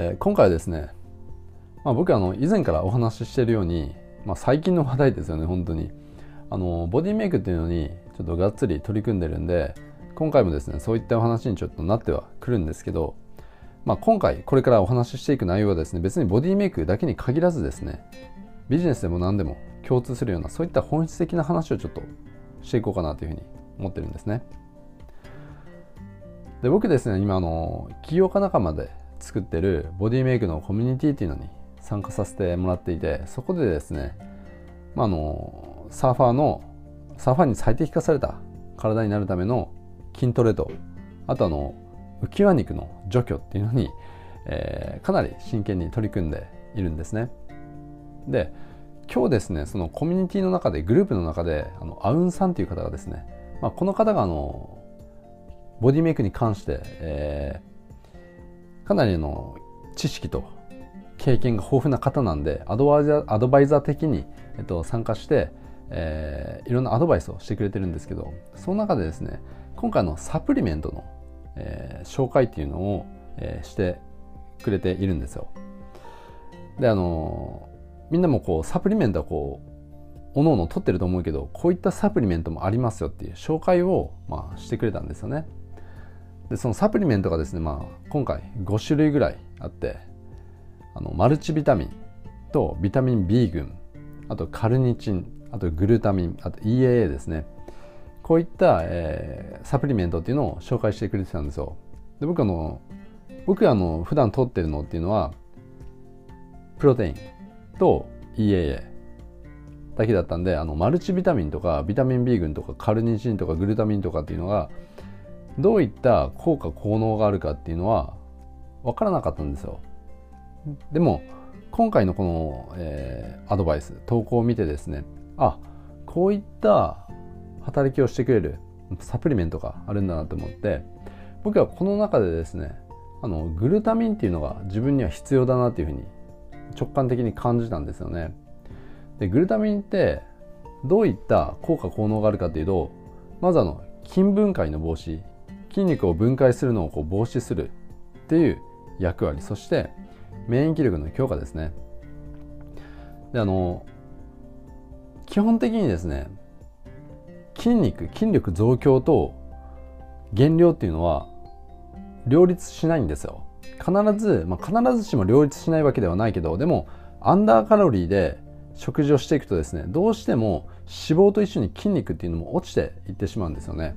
えー、今回はですね、まあ、僕あの以前からお話ししているように、まあ、最近の話題ですよね本当に。あのボディメイクっていうのにちょっとがっつり取り組んでるんで今回もですねそういったお話にちょっとなってはくるんですけど、まあ、今回これからお話ししていく内容はですね別にボディメイクだけに限らずですねビジネスでも何でも共通するようなそういった本質的な話をちょっとしていこうかなというふうに思ってるんですね。で僕ですね今あの起業家仲間で作ってるボディメイクのコミュニティっていうのに参加させてもらっていてそこでですね、まあ、あのサーファーのサーファーに最適化された体になるための筋トレとあとあの浮き輪肉の除去っていうのに、えー、かなり真剣に取り組んでいるんですね。で今日ですねそのコミュニティの中でグループの中であのアウンさんという方がですね、まあ、この方があのボディメイクに関して、えー、かなりの知識と経験が豊富な方なんでアドバイザーアドバイザー的に、えっと、参加して、えー、いろんなアドバイスをしてくれてるんですけどその中でですね今回のサプリメントの、えー、紹介っていうのを、えー、してくれているんですよ。であのみんなもこうサプリメントはこうおのおの取ってると思うけどこういったサプリメントもありますよっていう紹介を、まあ、してくれたんですよね。でそのサプリメントがですね、まあ、今回5種類ぐらいあってあのマルチビタミンとビタミン B 群あとカルニチンあとグルタミンあと EAA ですね。こういった、えー、サプリメントっていうのを紹介してくれてたんですよ。で僕あの僕あの普段取ってるのっていうのはプロテインと EAA だけだったんであのマルチビタミンとかビタミン B 群とかカルニチンとかグルタミンとかっていうのがどういった効果効能があるかっていうのは分からなかったんですよ。でも今回のこの、えー、アドバイス投稿を見てですねあこういった働きをしてくれるサプリメントがあるんだなと思って僕はこの中でですねあのグルタミンっていうのが自分には必要だなっていうふうに直感的に感じたんですよね。でグルタミンってどういった効果効能があるかっていうとまずあの筋分解の防止筋肉を分解するのをこう防止するっていう役割。そして免疫力の強化ですね。であの基本的にですね筋肉筋力増強と減量っていうのは両立しないんですよ。必ず、まあ、必ずしも両立しないわけではないけどでもアンダーカロリーで食事をしていくとですねどうしても脂肪と一緒に筋肉っていうのも落ちていってしまうんですよね。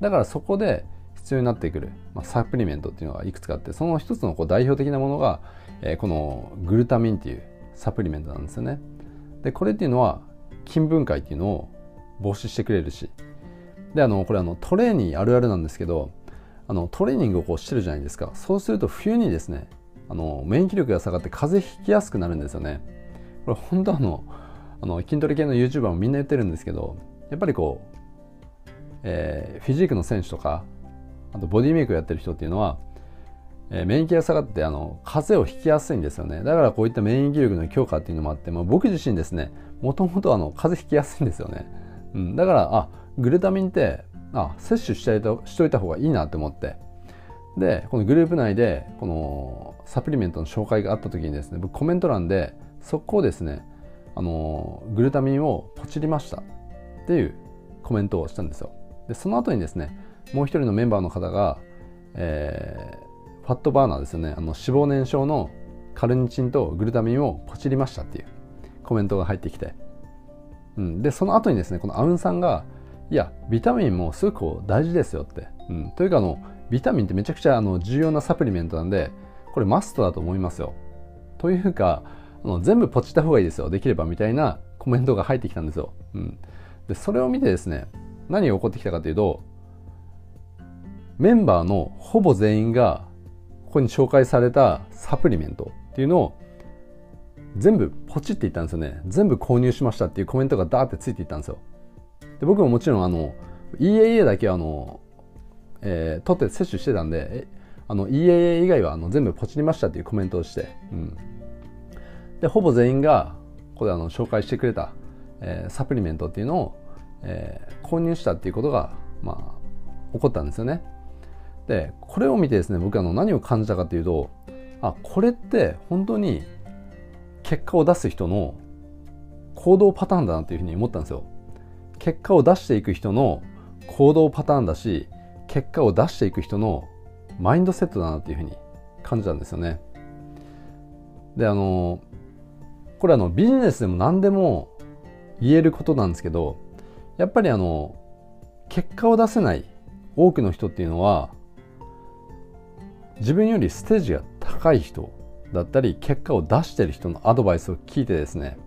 だからそこで必要になってくる、まあ、サプリメントっていうのがいくつかあってその一つのこう代表的なものが、えー、このグルタミンっていうサプリメントなんですよね。でこれっていうのは筋分解っていうのを防止してくれるし。であのこれあのトレーニーあるあるなんですけどあのトレーニングをこうしてるじゃないですか。そうすると冬にですねあの免疫力が下がって風邪ひきやすくなるんですよね。これ本当あのあの筋トレ系の YouTuber もみんな言ってるんですけどやっぱりこう、えー、フィジークの選手とかあとボディメイクやってる人っていうのは、えー、免疫が下がってあの風邪をひきやすいんですよね。だからこういった免疫力の強化っていうのもあって、まあ、僕自身ですねもともと風邪ひきやすいんですよね、うん、だからあグルタミンってあ摂取してしといた方がいいなって思って。でこのグループ内でこのサプリメントの紹介があった時にですね僕コメント欄で速攻ですねあのグルタミンをポチりましたっていうコメントをしたんですよ。でその後にですねもう一人のメンバーの方が、えー、ファットバーナーですよね。あの脂肪燃焼のカルニチンとグルタミンをポチりましたっていうコメントが入ってきて、うん、でその後にですねこのアウンさんがいやビタミンもすごく大事ですよって、うん、というかあのビタミンってめちゃくちゃあの重要なサプリメントなんでこれマストだと思いますよ。というかあの全部ポチった方がいいですよ。できればみたいなコメントが入ってきたんですよ、うん、でそれを見てですね何が起こってきたかというとメンバーのほぼ全員がここに紹介されたサプリメントっていうのを全部ポチっていったんですよね。全部購入しましたっていうコメントがダーってついていったんですよ。で僕ももちろんあの EAA だけあの、えー、取って摂取してたんであの EAA 以外はあの全部ポチりましたっていうコメントをして、うん、でほぼ全員がここであの紹介してくれた、えー、サプリメントっていうのを、えー、購入したっていうことが、まあ、起こったんですよね。でこれを見てですね僕あの何を感じたかというとあこれって本当に結果を出す人の行動パターンだなっていうふうに思ったんですよ。結果を出していく人の行動パターンだし結果を出していく人のマインドセットだなっていうふうに感じたんですよね。であのこれあのビジネスでも何でも言えることなんですけどやっぱりあの結果を出せない多くの人っていうのは自分よりステージが高い人だったり結果を出してる人のアドバイスを聞いてですね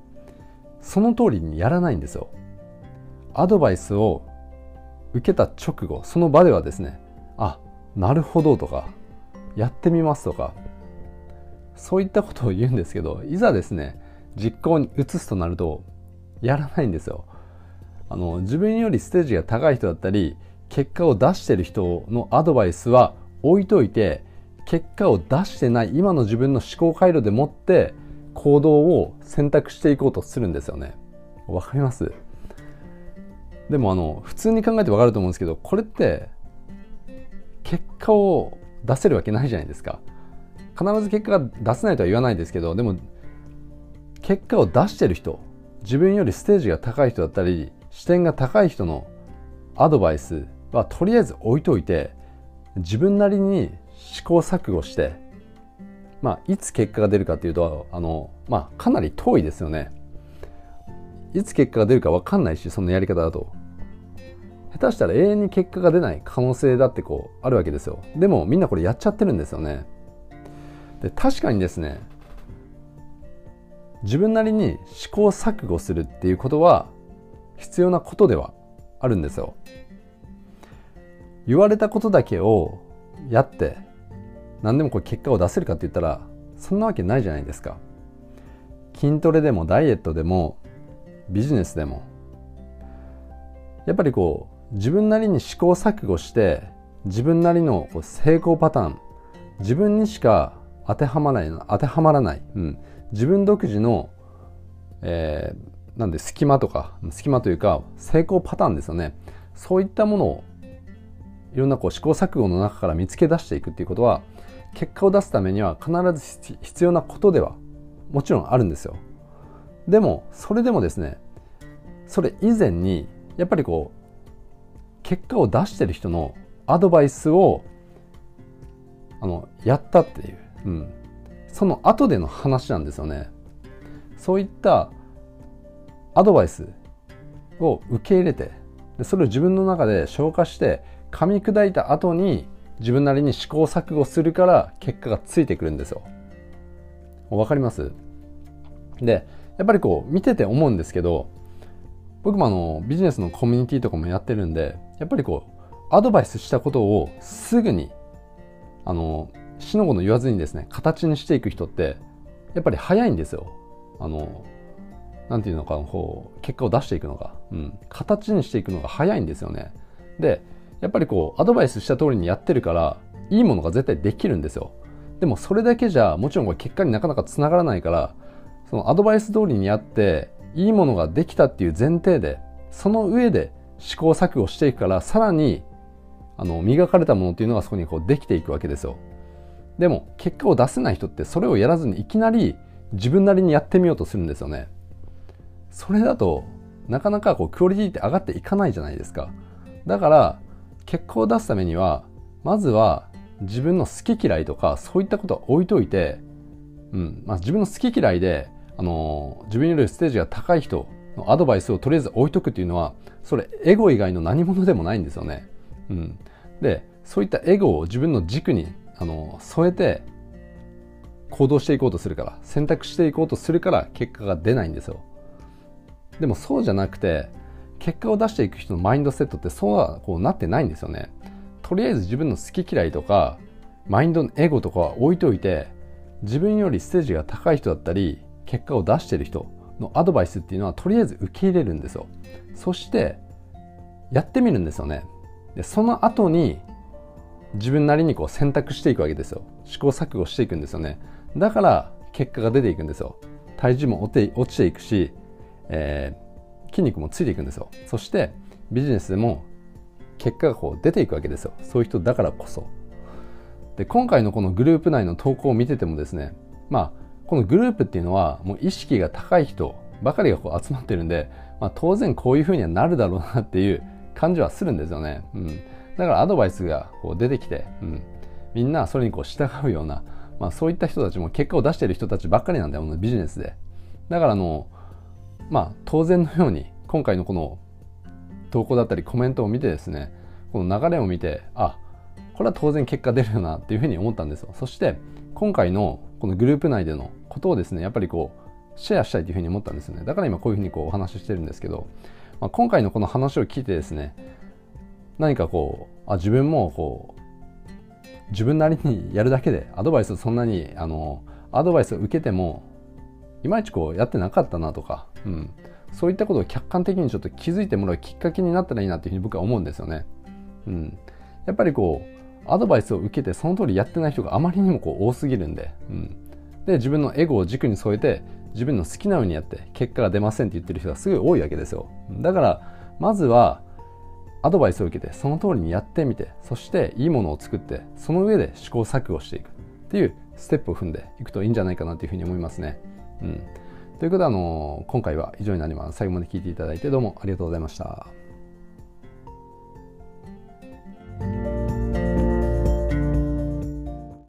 その通りにやらないんですよ。アドバイスを受けた直後その場ではですねあなるほどとかやってみますとかそういったことを言うんですけどいざですね実行に移すとなるとやらないんですよ。あの自分よりステージが高い人だったり結果を出してる人のアドバイスは置いといて結果を出してない今の自分の思考回路でもって行動を選択していこうとするんですよね。わかります？でもあの普通に考えてわかると思うんですけどこれって結果を出せるわけないじゃないですか。必ず結果が出せないとは言わないですけどでも結果を出してる人自分よりステージが高い人だったり視点が高い人のアドバイスはとりあえず置いといて自分なりに試行錯誤してまあいつ結果が出るかっていうとあのまあかなり遠いですよね。いつ結果が出るか分かんないしそのやり方だと。下手したら永遠に結果が出ない可能性だってこうあるわけですよ。でもみんなこれやっちゃってるんですよね。で確かにですね自分なりに試行錯誤するっていうことは必要なことではあるんですよ。言われたことだけをやって何でもこう結果を出せるかって言ったらそんなわけないじゃないですか。筋トレでもダイエットでもビジネスでも。やっぱりこう自分なりに試行錯誤して自分なりの成功パターン自分にしか当てはまらない当てはまらない、うん、自分独自の、えー、なんで隙間とか隙間というか成功パターンですよね。そういったものをいろんなこう試行錯誤の中から見つけ出していくっていうことは結果を出すためには必ず必要なことではもちろんあるんですよ。でもそれでもですねそれ以前にやっぱりこう結果を出してる人のアドバイスをあのやったっていう、うん、その後での話なんですよね。そういったアドバイスを受け入れてそれを自分の中で消化して噛み砕いた後に自分なりに試行錯誤するから結果がついてくるんですよ。わかります？でやっぱりこう見てて思うんですけど僕もあのビジネスのコミュニティとかもやってるんでやっぱりこうアドバイスしたことをすぐにあの死の子の言わずにですね形にしていく人ってやっぱり早いんですよ。あのなんていうのかこう結果を出していくのが、うん、形にしていくのが早いんですよね。でやっぱりこうアドバイスした通りにやってるからいいものが絶対できるんですよ。でもそれだけじゃもちろんこれ結果になかなかつながらないからそのアドバイス通りにやっていいものができたっていう前提でその上で試行錯誤していくからさらにあの磨かれたものっていうのがそこにこうできていくわけですよ。でも結果を出せない人ってそれをやらずにいきなり自分なりにやってみようとするんですよね。それだとなかなかこうクオリティって上がっていかないじゃないですか。だから結果を出すためにはまずは自分の好き嫌いとかそういったことは置いといて、うんまあ、自分の好き嫌いであの自分よりステージが高い人のアドバイスをとりあえず置いとくっていうのはそれエゴ以外の何者でもないんですよね。うん、でそういったエゴを自分の軸にあの添えて行動していこうとするから選択していこうとするから結果が出ないんですよ。でもそうじゃなくて結果を出していく人のマインドセットってそうはこうなってないんですよね。とりあえず自分の好き嫌いとかマインドのエゴとかは置いといて自分よりステージが高い人だったり結果を出してる人のアドバイスっていうのはとりあえず受け入れるんですよ。そしてやってみるんですよね。でその後に自分なりにこう選択していくわけですよ。試行錯誤していくんですよね。だから結果が出ていくんですよ。体重も落ちていくし、えー、筋肉もついていくんですよ。そしてビジネスでも結果がこう出ていくわけですよ。そういう人だからこそ。で今回のこのグループ内の投稿を見ててもですねまあこのグループっていうのはもう意識が高い人ばかりがこう集まってるんで、まあ、当然こういうふうにはなるだろうなっていう感じはするんですよね。うん、だからアドバイスがこう出てきて、うん、みんなそれにこう従うような、まあ、そういった人たちも結果を出している人たちばっかりなんだよビジネスで。だからあのまあ当然のように今回のこの投稿だったりコメントを見てですねこの流れを見てあこれは当然結果出るよなっていうふうに思ったんですよ。そして今回のこのグループ内でのことをですねやっぱりこうシェアしたいというふうに思ったんですね。だから今こういうふうにこうお話ししてるんですけど、まあ、今回のこの話を聞いてですね何かこうあ自分もこう自分なりにやるだけでアドバイスをそんなにあのアドバイスを受けてもいまいちこうやってなかったなとか、うん、そういったことを客観的にちょっと気づいてもらうきっかけになったらいいなっていうふうに僕は思うんですよね。うん、やっぱりこうアドバイスを受けてその通りやってない人があまりにもこう多すぎるんで、うん、で自分のエゴを軸に添えて自分の好きなようにやって結果が出ませんって言ってる人がすごい多いわけですよ。だからまずはアドバイスを受けてその通りにやってみてそしていいものを作ってその上で試行錯誤していくっていうステップを踏んでいくといいんじゃないかなというふうに思いますね。うん、ということで、あの今回は以上になります。最後まで聞いていただいてどうもありがとうございました。